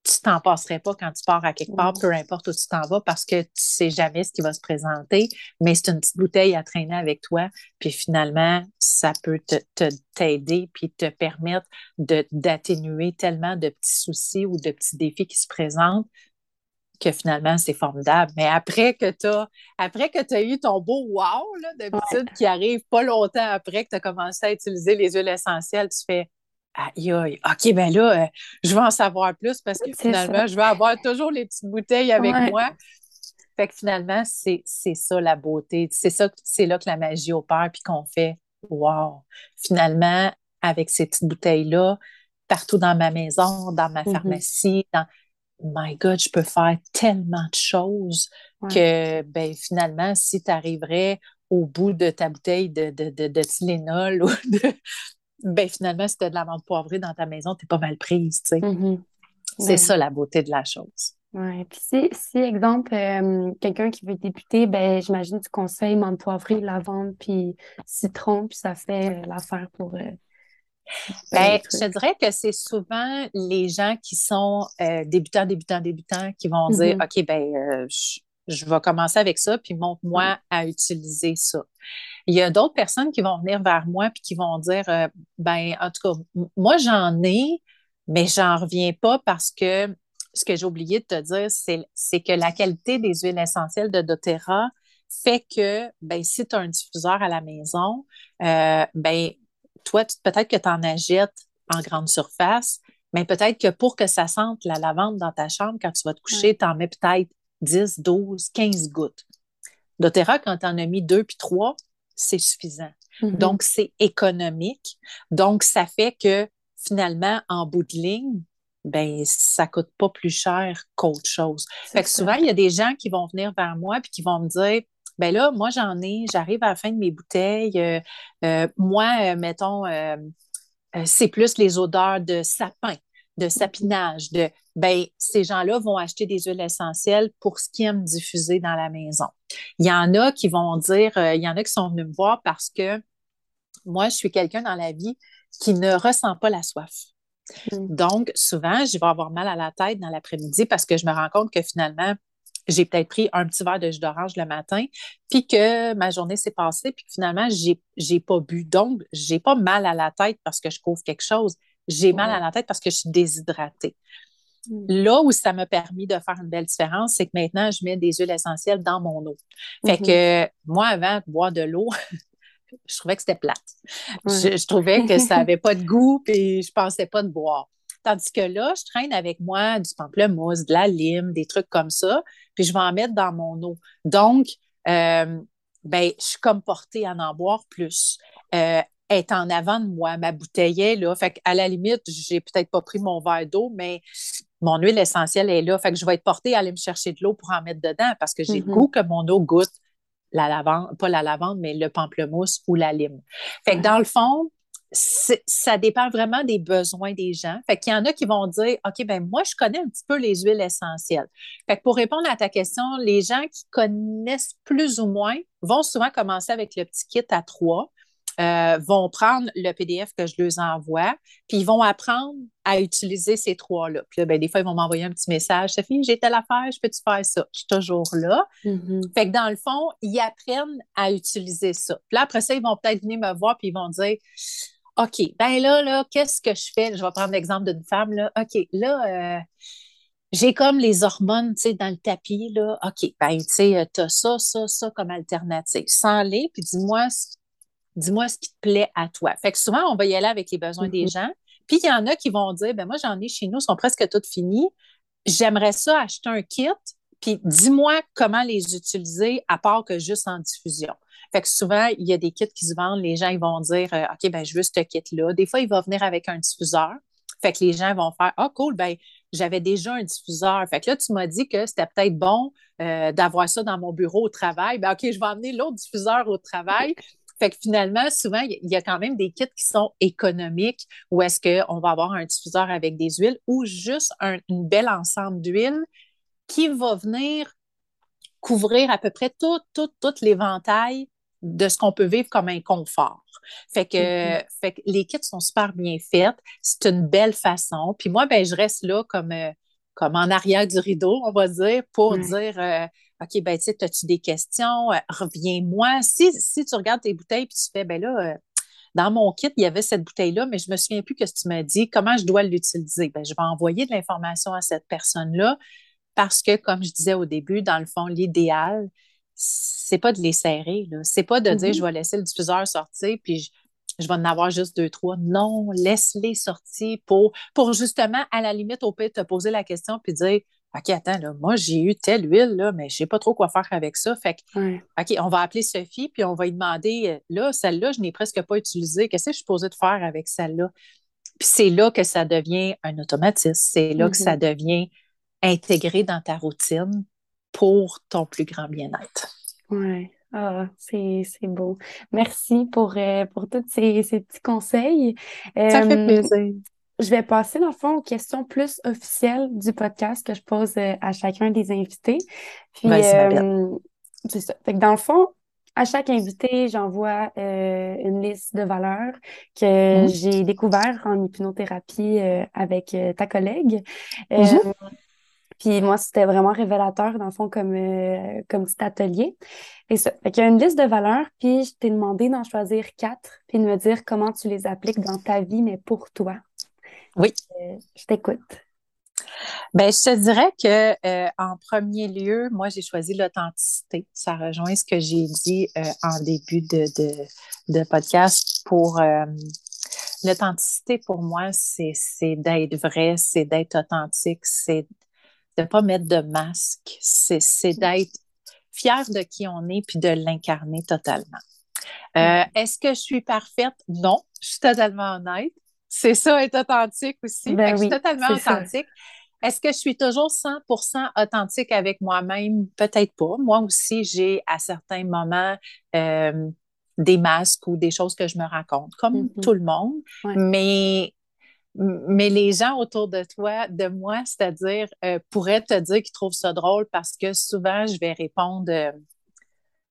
tu t'en passerais pas quand tu pars à quelque part, peu importe où tu t'en vas, parce que tu sais jamais ce qui va se présenter, mais c'est une petite bouteille à traîner avec toi, puis finalement, ça peut te, t'aider, puis te permettre d'atténuer tellement de petits soucis ou de petits défis qui se présentent que finalement, c'est formidable. Mais après que tu as, après que tu as eu ton beau wow, d'habitude, qui arrive pas longtemps après que tu as commencé à utiliser les huiles essentielles, tu fais Aïe, aïe, OK, ben là, euh, je vais en savoir plus parce que finalement, je vais avoir toujours les petites bouteilles avec moi. Fait que finalement, c'est ça la beauté. C'est ça, c'est là que la magie opère, puis qu'on fait Wow! Finalement, avec ces petites bouteilles-là, partout dans ma maison, dans ma mm-hmm. pharmacie, dans My God, je peux faire tellement de choses que ben, finalement, si tu arriverais au bout de ta bouteille de, de, de, de Tylenol ou de, ben finalement, si tu as de la menthe poivrée dans ta maison, tu pas mal prise. tu sais. Mm-hmm. C'est ça la beauté de la chose. Oui. Puis si, si exemple, euh, quelqu'un qui veut débuter, ben j'imagine tu conseilles menthe poivrée, lavande, puis citron, puis ça fait euh, l'affaire pour. Euh, ben, je dirais que c'est souvent les gens qui sont débutants, débutants, débutants qui vont dire mm-hmm. OK, ben, je, je vais commencer avec ça, puis montre-moi à utiliser ça. Il y a d'autres personnes qui vont venir vers moi puis qui vont dire euh, ben en tout cas moi j'en ai mais j'en reviens pas parce que ce que j'ai oublié de te dire c'est que la qualité des huiles essentielles de doTERRA fait que ben si tu as un diffuseur à la maison euh, ben toi peut-être que tu en achètes en grande surface mais peut-être que pour que ça sente la lavande dans ta chambre quand tu vas te coucher, tu en mets peut-être 10, 12, 15 gouttes. doTERRA, quand tu en as mis deux puis trois, c'est suffisant. Mm-hmm. Donc, c'est économique. Donc, ça fait que finalement, en bout de ligne, ben ça coûte pas plus cher qu'autre chose. Fait que souvent, il y a des gens qui vont venir vers moi puis qui vont me dire ben là, moi, j'en ai, j'arrive à la fin de mes bouteilles. Euh, euh, moi, euh, mettons, c'est plus les odeurs de sapin de sapinage, de ben, ces gens-là vont acheter des huiles essentielles pour ce qu'ils aiment diffuser dans la maison. Il y en a qui vont dire, euh, il y en a qui sont venus me voir parce que moi, je suis quelqu'un dans la vie qui ne ressent pas la soif. Mm. Donc, souvent, je vais avoir mal à la tête dans l'après-midi parce que je me rends compte que finalement, j'ai peut-être pris un petit verre de jus d'orange le matin, puis que ma journée s'est passée, puis que finalement, j'ai n'ai pas bu. Donc, j'ai pas mal à la tête parce que je couvre quelque chose. J'ai mal à la tête parce que je suis déshydratée. Mm. Là où ça m'a permis de faire une belle différence, c'est que maintenant, je mets des huiles essentielles dans mon eau. Fait mm-hmm. que moi, avant de boire de l'eau, je trouvais que c'était plate. Je, trouvais que ça n'avait pas de goût, puis je ne pensais pas de boire. Tandis que là, je traîne avec moi du pamplemousse, de la lime, des trucs comme ça, puis je vais en mettre dans mon eau. Donc, euh, ben, je suis comme portée à en boire plus. Euh, est en avant de moi, ma bouteille est là. Fait à la limite, j'ai peut-être pas pris mon verre d'eau, mais mon huile essentielle est là. Fait que je vais être portée à aller me chercher de l'eau pour en mettre dedans parce que j'ai le mm-hmm. goût que mon eau goûte la lavande, pas la lavande, mais le pamplemousse ou la lime. Fait que dans le fond, ça dépend vraiment des besoins des gens. Fait qu'il y en a qui vont dire, OK, ben moi, je connais un petit peu les huiles essentielles. Fait que pour répondre à ta question, les gens qui connaissent plus ou moins vont souvent commencer avec le petit kit à trois. Euh, vont prendre le PDF que je leur envoie, puis ils vont apprendre à utiliser ces trois-là. Puis là, ben, des fois, ils vont m'envoyer un petit message Sophie, j'ai telle affaire, je peux-tu faire ça? Je suis toujours là. Mm-hmm. Fait que dans le fond, ils apprennent à utiliser ça. Puis là, après ça, ils vont peut-être venir me voir, puis ils vont dire OK, ben là, là, qu'est-ce que je fais? Je vais prendre l'exemple d'une femme, là. OK, là, euh, j'ai comme les hormones, tu sais, dans le tapis, là. OK, ben, tu sais, tu as ça, ça, ça comme alternative. Sans les, puis dis-moi dis-moi ce qui te plaît à toi. Fait que souvent, on va y aller avec les besoins des mm-hmm. gens. Puis il y en a qui vont dire, ben moi, j'en ai chez nous, sont presque toutes finies. J'aimerais ça acheter un kit, puis dis-moi comment les utiliser à part que juste en diffusion. Fait que souvent, il y a des kits qui se vendent, les gens ils vont dire euh, OK, ben je veux ce kit-là. Des fois, il va venir avec un diffuseur. Fait que les gens vont faire Ah, cool, ben j'avais déjà un diffuseur. Fait que là, tu m'as dit que c'était peut-être bon euh, d'avoir ça dans mon bureau au travail. Ben, OK, je vais emmener l'autre diffuseur au travail. Fait que finalement, souvent, il y a quand même des kits qui sont économiques où est-ce qu'on va avoir un diffuseur avec des huiles ou juste un une belle ensemble d'huiles qui va venir couvrir à peu près tout, tout, tout l'éventail de ce qu'on peut vivre comme un confort. Fait que, mm-hmm. fait que les kits sont super bien faits. C'est une belle façon. Puis moi, ben, je reste là comme, euh, comme en arrière du rideau, on va dire, pour dire euh, OK, ben, tu sais, as-tu des questions? Euh, reviens-moi. Si, si tu regardes tes bouteilles puis tu fais, ben là, euh, dans mon kit, il y avait cette bouteille-là, mais je ne me souviens plus que ce que tu m'as dit. Comment je dois l'utiliser? Ben, je vais envoyer de l'information à cette personne-là parce que, comme je disais au début, dans le fond, l'idéal, c'est pas de les serrer. C'est pas de dire mm-hmm. je vais laisser le diffuseur sortir puis je, vais en avoir juste deux, trois. Non, laisse-les sortir pour, pour justement, à la limite, au pire, te poser la question puis dire OK, attends, là, moi, j'ai eu telle huile, là, mais je sais pas trop quoi faire avec ça. Fait que, OK, on va appeler Sophie, puis on va lui demander, euh, là, celle-là, je n'ai presque pas utilisée. Qu'est-ce que je suis supposée de faire avec celle-là? Puis c'est là que ça devient un automatisme. C'est là que ça mm-hmm. devient intégré dans ta routine pour ton plus grand bien-être. Oui. Ah, c'est beau. Merci pour, euh, pour tous ces, ces, petits conseils. Ça fait plaisir. Je vais passer, dans le fond, aux questions plus officielles du podcast que je pose euh, à chacun des invités. Puis, euh, c'est ça. Fait que dans le fond, à chaque invité, j'envoie euh, une liste de valeurs que mmh. j'ai découvert en hypnothérapie avec ta collègue. Mmh. Puis moi, c'était vraiment révélateur, dans le fond, comme, comme petit atelier. Et ça. Fait qu'il y a une liste de valeurs, puis je t'ai demandé d'en choisir quatre, puis de me dire comment tu les appliques dans ta vie, mais pour toi. Oui. Euh, je t'écoute. Ben, je te dirais que euh, en premier lieu, moi, j'ai choisi l'authenticité. Ça rejoint ce que j'ai dit euh, en début de, de, podcast. Pour l'authenticité, pour moi, c'est d'être vrai, c'est d'être authentique, c'est de ne pas mettre de masque, c'est d'être fier de qui on est puis de l'incarner totalement. Mm. Est-ce que je suis parfaite? Non, je suis totalement honnête. C'est ça, être authentique aussi. Ben je suis totalement authentique. Est-ce que je suis toujours 100% authentique avec moi-même? Peut-être pas. Moi aussi, j'ai à certains moments euh, des masques ou des choses que je me raconte, comme mm-hmm. tout le monde. Mais, mais les gens autour de toi, de moi, c'est-à-dire, euh, pourraient te dire qu'ils trouvent ça drôle parce que souvent, je vais répondre. Euh,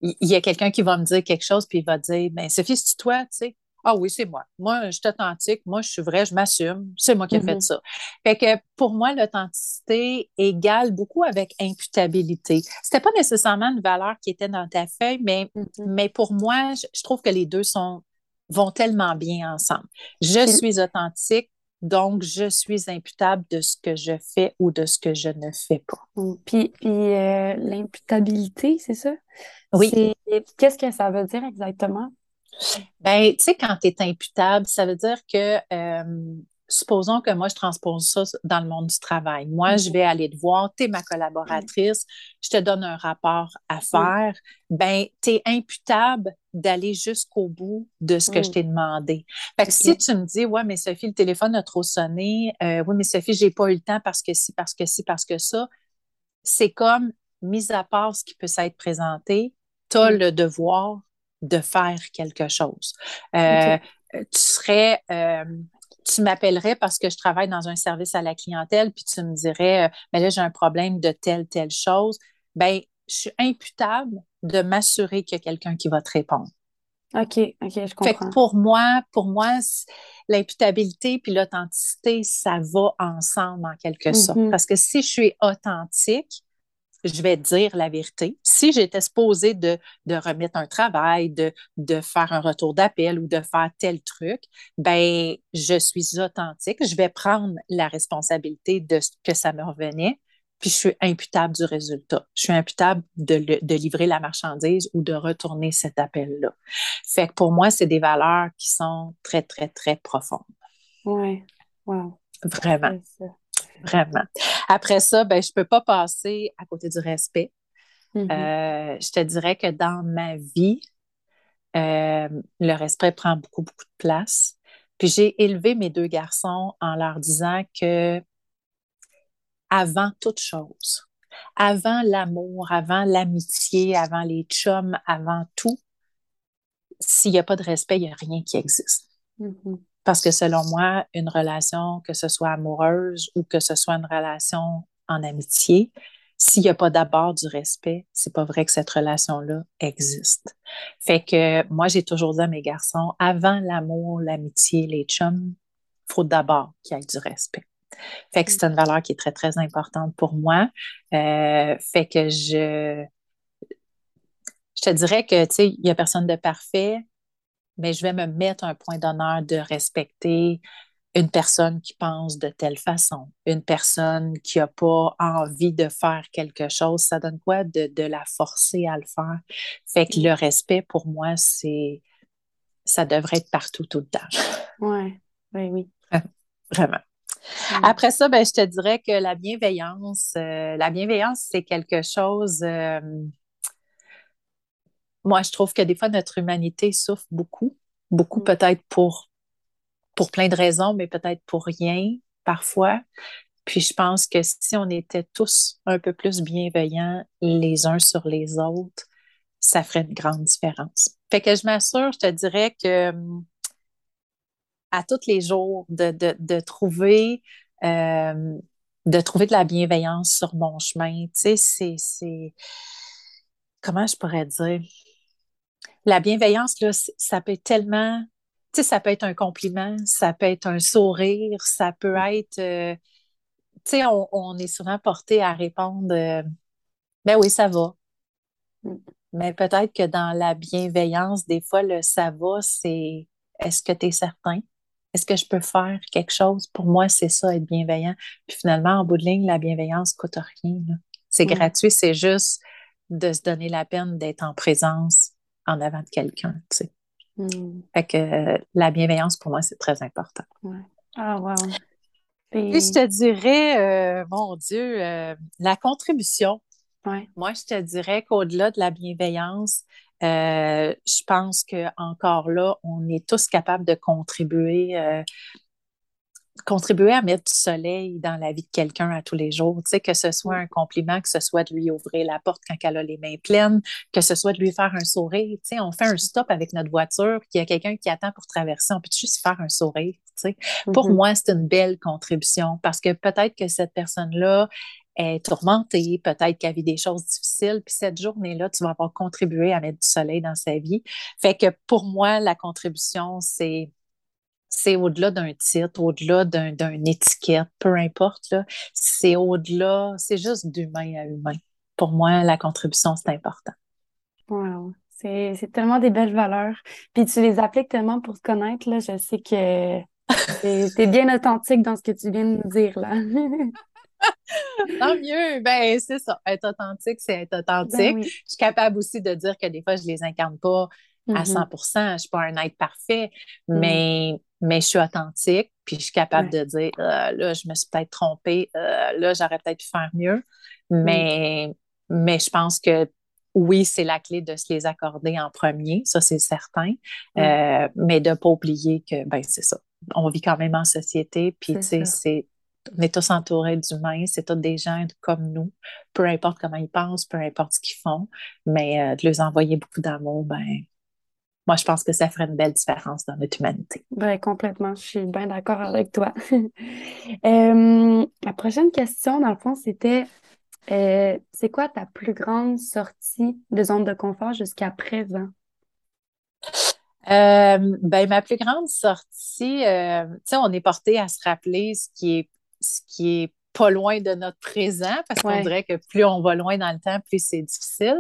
il y, a quelqu'un qui va me dire quelque chose, puis il va dire, ben Sophie, c'est toi, tu sais? Ah oui, c'est moi. Moi, je suis authentique. Moi, je suis vrai, je m'assume. C'est moi qui ai fait Mhm. ça. Fait que pour moi, l'authenticité égale beaucoup avec imputabilité. C'était pas nécessairement une valeur qui était dans ta feuille, mais, Mhm. mais pour moi, je, je trouve que les deux sont, vont tellement bien ensemble. Je suis authentique, donc je suis imputable de ce que je fais ou de ce que je ne fais pas. Mm. Puis, puis euh, l'imputabilité, c'est ça? Oui. Qu'est-ce que ça veut dire exactement? Ben, tu sais, quand tu es imputable, ça veut dire que, euh, supposons que moi, je transpose ça dans le monde du travail. Moi, je Mhm. vais aller te voir, tu es ma collaboratrice, je te donne un rapport à faire. Ben, tu es imputable d'aller jusqu'au bout de ce que Mm. je t'ai demandé. Fait que si tu me dis, ouais, mais Sophie, le téléphone a trop sonné, euh, oui, mais Sophie, j'ai pas eu le temps parce que si, parce que si, parce que ça, c'est comme, mis à part ce qui peut s'être présenté, tu as Mm. le devoir de faire quelque chose. Euh, Tu serais, euh, tu m'appellerais parce que je travaille dans un service à la clientèle, puis tu me dirais, euh, ben là, j'ai un problème de telle, telle chose. Ben, je suis imputable de m'assurer qu'il y a quelqu'un qui va te répondre. OK, OK, je Fait que comprends. pour moi, pour moi, l'imputabilité puis l'authenticité, ça va ensemble en quelque sorte. Mhm. Parce que si je suis authentique, je vais dire la vérité. Si j'étais supposée de, de remettre un travail, de, de faire un retour d'appel ou de faire tel truc, ben, je suis authentique. Je vais prendre la responsabilité de ce que ça me revenait, puis je suis imputable du résultat. Je suis imputable de, le- de livrer la marchandise ou de retourner cet appel-là. Fait que pour moi, c'est des valeurs qui sont très, très, très profondes. Ouais. Wow. Vraiment, C'est ça. Vraiment. Après ça, ben, je peux pas passer à côté du respect. Mhm. Euh, je te dirais que dans ma vie, euh, le respect prend beaucoup, beaucoup de place. Puis j'ai élevé mes deux garçons en leur disant que avant toute chose, avant l'amour, avant l'amitié, avant les chums, avant tout, s'il n'y a pas de respect, il n'y a rien qui existe. Mhm. Parce que selon moi, une relation, que ce soit amoureuse ou que ce soit une relation en amitié, s'il n'y a pas d'abord du respect, c'est pas vrai que cette relation-là existe. Fait que moi, j'ai toujours dit à mes garçons, avant l'amour, l'amitié, les chums, il faut d'abord qu'il y ait du respect. Fait que c'est une valeur qui est très, très importante pour moi. Euh, fait que je, je te dirais que, tu sais, il n'y a personne de parfait, mais je vais me mettre un point d'honneur de respecter une personne qui pense de telle façon, une personne qui n'a pas envie de faire quelque chose. Ça donne quoi de, de la forcer à le faire? Fait que le respect, pour moi, c'est ça devrait être partout tout le temps. Ouais. Oui, oui. Vraiment. Ouais. Après ça, ben, je te dirais que la bienveillance, euh, la bienveillance, c'est quelque chose. euh, moi, je trouve que des fois, notre humanité souffre beaucoup, beaucoup Mm. peut-être pour, pour plein de raisons, mais peut-être pour rien parfois. Puis je pense que si on était tous un peu plus bienveillants les uns sur les autres, ça ferait une grande différence. Fait que je m'assure, je te dirais que à tous les jours, de, de, de trouver euh, de trouver de la bienveillance sur mon chemin. Tu sais, c'est comment je pourrais dire? La bienveillance, là, ça peut être tellement, tu sais, ça peut être un compliment, ça peut être un sourire, ça peut être, euh, tu sais, on, on est souvent porté à répondre, euh, ben oui, ça va. Mm. Mais peut-être que dans la bienveillance, des fois, le ça va, c'est est-ce que tu es certain? Est-ce que je peux faire quelque chose? Pour moi, c'est ça, être bienveillant. Puis finalement, en bout de ligne, la bienveillance coûte rien. C'est Mm. gratuit, c'est juste de se donner la peine d'être en présence en avant de quelqu'un. tu sais. Mm. Fait que euh, la bienveillance, pour moi, c'est très important. Ouais. Ah, wow. Puis je te dirais, euh, mon Dieu, euh, la contribution. Ouais. Moi, je te dirais qu'au-delà de la bienveillance, euh, je pense que encore là, on est tous capables de contribuer, euh, contribuer à mettre du soleil dans la vie de quelqu'un à tous les jours. Tu sais, que ce soit un compliment, que ce soit de lui ouvrir la porte quand elle a les mains pleines, que ce soit de lui faire un sourire. Tu sais, on fait un stop avec notre voiture, puis il y a quelqu'un qui attend pour traverser, on peut juste faire un sourire. Tu sais. Pour Mhm. moi, c'est une belle contribution parce que peut-être que cette personne-là, est tourmentée, peut-être qu'elle vit des choses difficiles, puis cette journée-là, tu vas avoir contribué à mettre du soleil dans sa vie. Fait que pour moi, la contribution, c'est c'est au-delà d'un titre, au-delà d'une étiquette, peu importe, c'est au-delà, c'est juste d'humain à humain. Pour moi, la contribution, c'est important. Wow. C'est tellement des belles valeurs. Puis tu les appliques tellement pour te connaître, là. Je sais que tu es bien authentique dans ce que tu viens de nous dire, là. Tant mieux. Ben, c'est ça. Être authentique, c'est être authentique. Ben Je suis capable aussi de dire que des fois, je les incarne pas à 100 mm-hmm. Je ne suis pas un être parfait, mm. mais, mais je suis authentique. Puis je suis capable de dire euh, là, je me suis peut-être trompée. Euh, là, j'aurais peut-être pu faire mieux. Mm. Mais, mais je pense que oui, c'est la clé de se les accorder en premier, ça c'est certain, euh, mais de ne pas oublier que, ben c'est ça, on vit quand même en société, puis tu sais, c'est on est tous entourés d'humains, c'est tous des gens comme nous, peu importe comment ils pensent, peu importe ce qu'ils font, mais de leur envoyer beaucoup d'amour, ben, moi, je pense que ça ferait une belle différence dans notre humanité. Ben, complètement, je suis bien d'accord avec toi. Euh, la prochaine question, dans le fond, c'était euh, c'est quoi ta plus grande sortie de zone de confort jusqu'à présent? ben, ma plus grande sortie, tu sais, on est porté à se rappeler ce qui est ce qui est pas loin de notre présent, parce qu'on dirait que plus on va loin dans le temps, plus c'est difficile.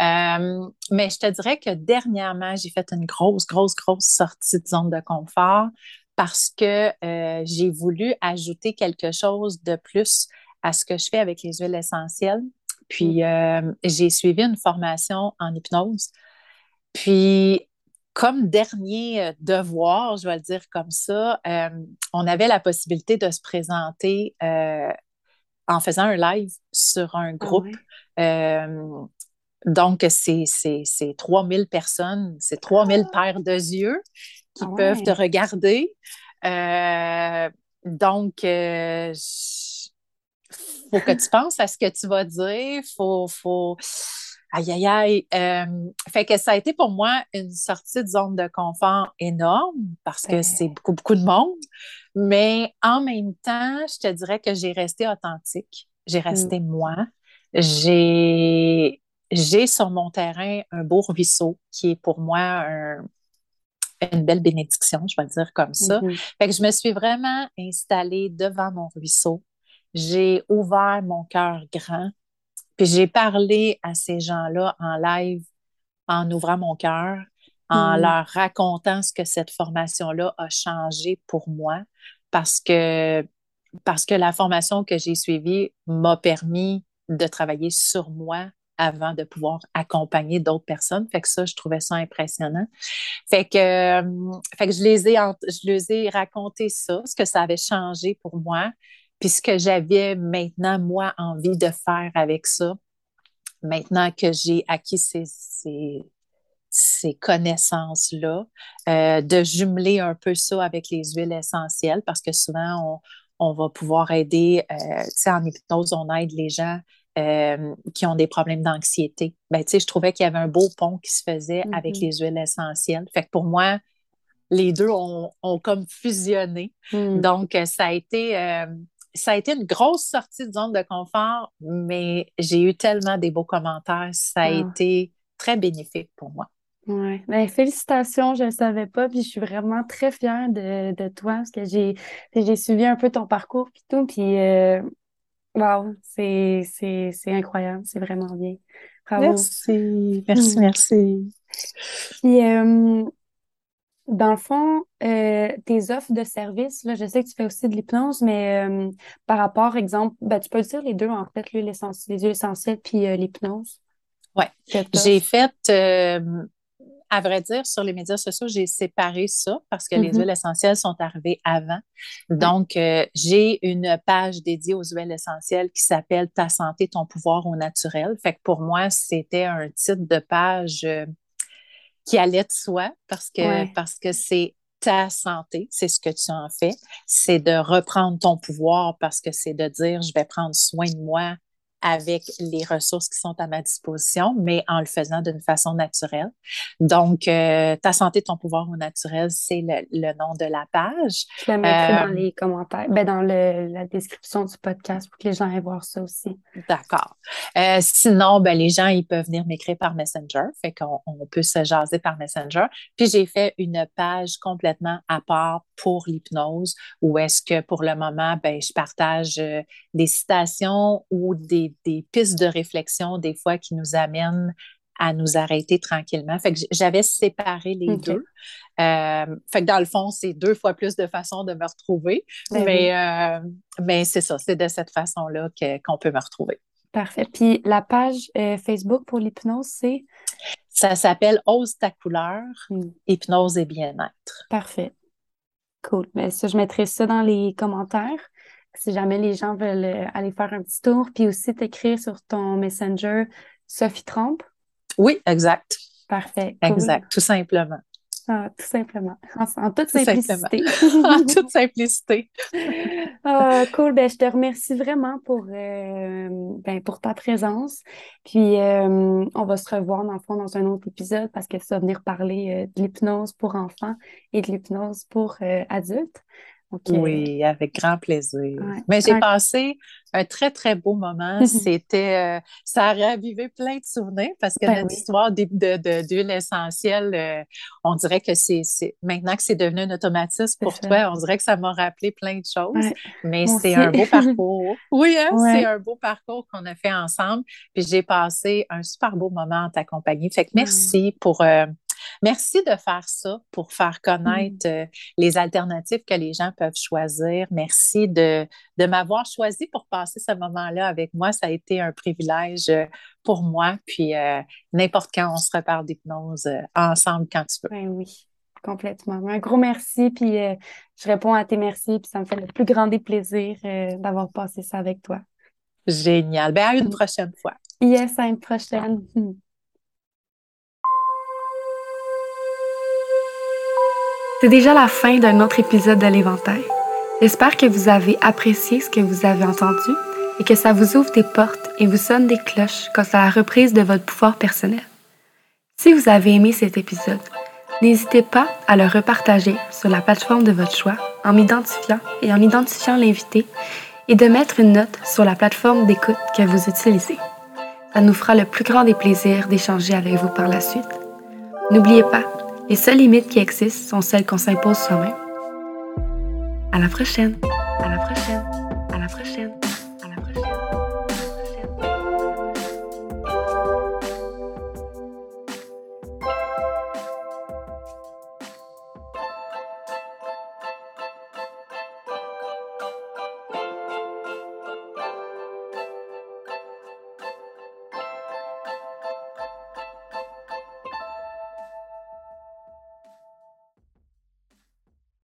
Euh, mais je te dirais que dernièrement, j'ai fait une grosse, grosse, grosse sortie de zone de confort parce que euh, j'ai voulu ajouter quelque chose de plus à ce que je fais avec les huiles essentielles. Puis, mm. euh, j'ai suivi une formation en hypnose. Puis, comme dernier euh, devoir, je vais le dire comme ça, euh, on avait la possibilité de se présenter euh, en faisant un live sur un ah groupe. donc, c'est 3000 personnes, c'est 3000 ah! paires de yeux qui ah peuvent te regarder. donc, il faut que tu penses à ce que tu vas dire, faut, faut Aïe, aïe, aïe. Euh, fait que ça a été pour moi une sortie de zone de confort énorme parce que c'est beaucoup, beaucoup de monde. Mais en même temps, je te dirais que j'ai resté authentique. J'ai resté mm. moi. J'ai, j'ai sur mon terrain un beau ruisseau qui est pour moi une belle bénédiction, je vais le dire comme ça. Mm-hmm. Fait que je me suis vraiment installée devant mon ruisseau. J'ai ouvert mon cœur grand puis j'ai parlé à ces gens-là en live, en ouvrant mon cœur, en mm. leur racontant ce que cette formation-là a changé pour moi, parce que, parce que la formation que j'ai suivie m'a permis de travailler sur moi avant de pouvoir accompagner d'autres personnes. Fait que ça, je trouvais ça impressionnant. Fait que, euh, fait que je, les ai, je les ai raconté ça, ce que ça avait changé pour moi. Puis ce que j'avais maintenant, moi, envie de faire avec ça, maintenant que j'ai acquis ces, ces, connaissances-là, euh, de jumeler un peu ça avec les huiles essentielles, parce que souvent, on, va pouvoir aider, euh, tu sais, en hypnose, on aide les gens euh, qui ont des problèmes d'anxiété. Ben, tu sais, je trouvais qu'il y avait un beau pont qui se faisait avec mm-hmm. les huiles essentielles. Fait que pour moi, les deux ont, comme fusionné. Mm. Donc, ça a été ça a été une grosse sortie de zone de confort, mais j'ai eu tellement des beaux commentaires. Ça a ah. été très bénéfique pour moi. Oui, ben, félicitations, je ne le savais pas, puis je suis vraiment très fière de, toi parce que j'ai, j'ai suivi un peu ton parcours puis tout, puis euh, wow, c'est, incroyable, c'est vraiment bien. Bravo. Merci, merci, merci. Puis, euh, dans le fond, euh, tes offres de services, là, je sais que tu fais aussi de l'hypnose, mais euh, par rapport, exemple, ben, tu peux dire les deux, en fait, l'huile essentielle, les huiles essentielles puis euh, l'hypnose. Oui. J'ai fait, à vrai dire, sur les médias sociaux, j'ai séparé ça parce que les mm-hmm. huiles essentielles sont arrivées avant. Donc, j'ai une page dédiée aux huiles essentielles qui s'appelle Ta santé, ton pouvoir au naturel. Fait que pour moi, c'était un titre de page qui allait de soi parce que parce que c'est ta santé, c'est ce que tu en fais, c'est de reprendre ton pouvoir parce que c'est de dire je vais prendre soin de moi avec les ressources qui sont à ma disposition, mais en le faisant d'une façon naturelle. Donc, euh, Ta santé, ton pouvoir au naturel, c'est le, nom de la page. Je la mettrai dans euh, les commentaires, ben, dans la description du podcast pour que les gens aient voir ça aussi. D'accord. Euh, sinon, ben, les gens, ils peuvent venir m'écrire par Messenger, fait qu'on on peut se jaser par Messenger. Puis, j'ai fait une page complètement à part pour l'hypnose, où est-ce que pour le moment, ben, je partage des citations ou des des, pistes de réflexion des fois qui nous amènent à nous arrêter tranquillement. Fait que j'avais séparé les deux. Euh, fait que dans le fond, c'est deux fois plus de façons de me retrouver. Ben mais, euh, mais c'est ça, c'est de cette façon-là qu'on peut me retrouver. Parfait. Puis la page euh, Facebook pour l'hypnose, c'est? Ça s'appelle Ose ta couleur, hypnose et bien-être. Parfait. Cool. Mais ben, ça, je mettrai ça dans les commentaires si jamais les gens veulent euh, aller faire un petit tour, puis aussi t'écrire sur ton Messenger Sophie Trompe. Oui, exact. Parfait. Exact, tout simplement. Ah, tout simplement. En, toute simplicité. en toute simplicité. ah, cool. Ben, je te remercie vraiment pour, euh, ben, pour ta présence. Puis, euh, on va se revoir dans le fond dans un autre épisode parce que ça va venir parler de l'hypnose pour enfants et de l'hypnose pour adultes. Oui, avec grand plaisir. Mais j'ai passé un très, très beau moment. C'était, euh, ça a ravivé plein de souvenirs parce que ben notre histoire d'huile de, essentielle, euh, on dirait que c'est, maintenant que c'est devenu un automatisme pour toi, on dirait que ça m'a rappelé plein de choses. Mais c'est un beau parcours. Oui, hein, c'est un beau parcours qu'on a fait ensemble. Puis j'ai passé un super beau moment en ta compagnie. Fait que merci pour euh, Merci de faire ça pour faire connaître mm. euh, les alternatives que les gens peuvent choisir. Merci de, de m'avoir choisi pour passer ce moment-là avec moi. Ça a été un privilège euh, pour moi. Puis euh, n'importe quand, on se reparle d'hypnose ensemble quand tu veux. Ben oui. Complètement. Un gros merci, puis je réponds à tes merci, puis ça me fait le plus grand des plaisirs d'avoir passé ça avec toi. Génial. Ben, à une mm. prochaine fois. Yes, à une prochaine. C'est déjà la fin d'un autre épisode de l'Éventail. J'espère que vous avez apprécié ce que vous avez entendu et que ça vous ouvre des portes et vous sonne des cloches quant à la reprise de votre pouvoir personnel. Si vous avez aimé cet épisode, n'hésitez pas à le repartager sur la plateforme de votre choix en m'identifiant et en identifiant l'invité et de mettre une note sur la plateforme d'écoute que vous utilisez. Ça nous fera le plus grand des plaisirs d'échanger avec vous par la suite. N'oubliez pas, les seules limites qui existent sont celles qu'on s'impose soi-même. À la prochaine. À la prochaine. À la prochaine.